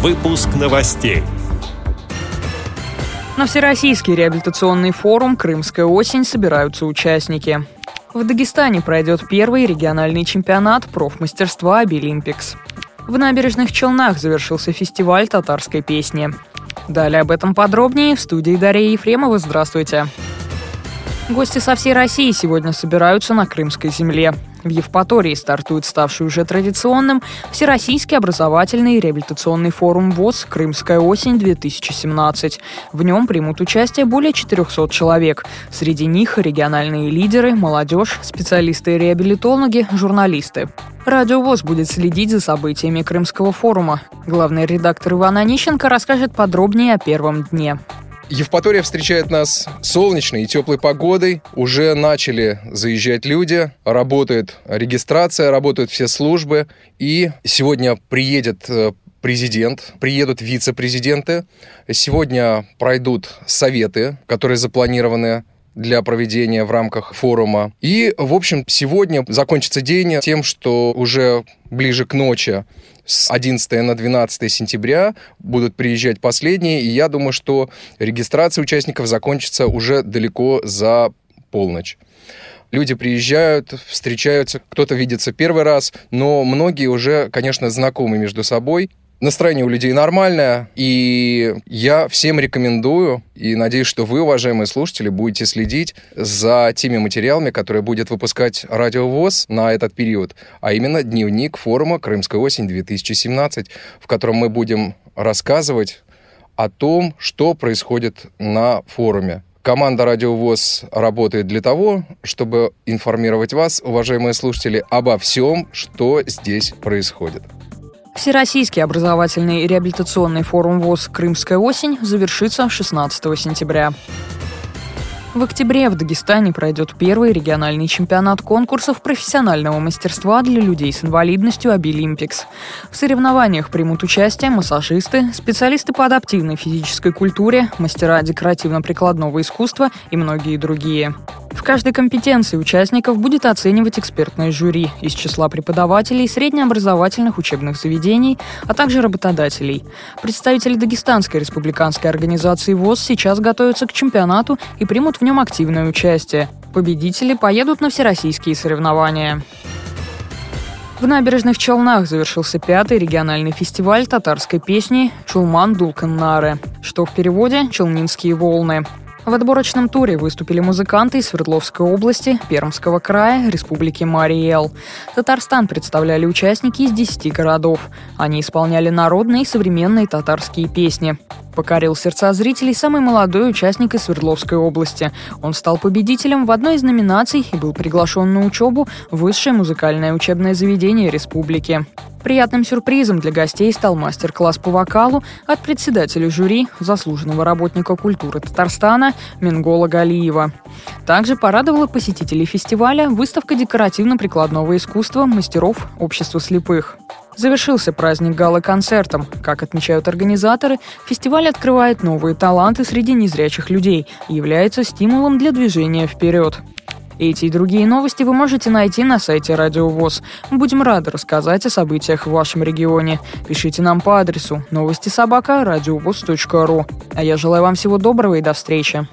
Выпуск новостей. На Всероссийский реабилитационный форум «Крымская осень» собираются участники. В Дагестане пройдет первый региональный чемпионат профмастерства «Обилимпикс». В набережных Челнах завершился фестиваль татарской песни. Далее об этом подробнее в студии Дарья Ефремова. Здравствуйте. Гости со всей России сегодня собираются на Крымской земле. В Евпатории стартует ставший уже традиционным Всероссийский образовательный и реабилитационный форум ВОЗ «Крымская осень-2017». В нем примут участие более 400 человек. Среди них региональные лидеры, молодежь, специалисты-реабилитологи, журналисты. Радио ВОЗ будет следить за событиями Крымского форума. Главный редактор Иван Онищенко расскажет подробнее о первом дне. Евпатория встречает нас солнечной и теплой погодой. Уже начали заезжать люди, работает регистрация, работают все службы. И сегодня приедет э, президент, приедут вице-президенты. Сегодня пройдут советы, которые запланированы для проведения в рамках форума. И, в общем, сегодня закончится день тем, что уже ближе к ночи с 11 на 12 сентября будут приезжать последние, и я думаю, что регистрация участников закончится уже далеко за полночь. Люди приезжают, встречаются, кто-то видится первый раз, но многие уже, конечно, знакомы между собой. Настроение у людей нормальное, и я всем рекомендую, и надеюсь, что вы, уважаемые слушатели, будете следить за теми материалами, которые будет выпускать Радио ВОЗ на этот период, а именно дневник форума «Крымская осень-2017», в котором мы будем рассказывать о том, что происходит на форуме. Команда Радио ВОЗ работает для того, чтобы информировать вас, уважаемые слушатели, обо всем, что здесь происходит. Всероссийский образовательный реабилитационный форум ВОЗ «Крымская осень» завершится 16 сентября. В октябре в Дагестане пройдет первый региональный чемпионат конкурсов профессионального мастерства для людей с инвалидностью «Обилимпикс». В соревнованиях примут участие массажисты, специалисты по адаптивной физической культуре, мастера декоративно-прикладного искусства и многие другие. В каждой компетенции участников будет оценивать экспертное жюри из числа преподавателей среднеобразовательных учебных заведений, а также работодателей. Представители Дагестанской республиканской организации ВОЗ сейчас готовятся к чемпионату и примут в нем активное участие. Победители поедут на всероссийские соревнования. В набережных Челнах завершился пятый региональный фестиваль татарской песни «Чулман Дулканнары», что в переводе «Челнинские волны». В отборочном туре выступили музыканты из Свердловской области, Пермского края, Республики Марий-Эл. Татарстан представляли участники из 10 городов. Они исполняли народные и современные татарские песни. Покорил сердца зрителей самый молодой участник из Свердловской области. Он стал победителем в одной из номинаций и был приглашен на учебу в высшее музыкальное учебное заведение республики. Приятным сюрпризом для гостей стал мастер-класс по вокалу от председателя жюри, заслуженного работника культуры Татарстана Мингола Галиева. Также порадовала посетителей фестиваля выставка декоративно-прикладного искусства мастеров общества слепых. Завершился праздник гала-концертом. Как отмечают организаторы, фестиваль открывает новые таланты среди незрячих людей и является стимулом для движения вперед. Эти и другие новости вы можете найти на сайте Радио ВОЗ. Мы будем рады рассказать о событиях в вашем регионе. Пишите нам по адресу новости собака ру. А я желаю вам всего доброго и до встречи.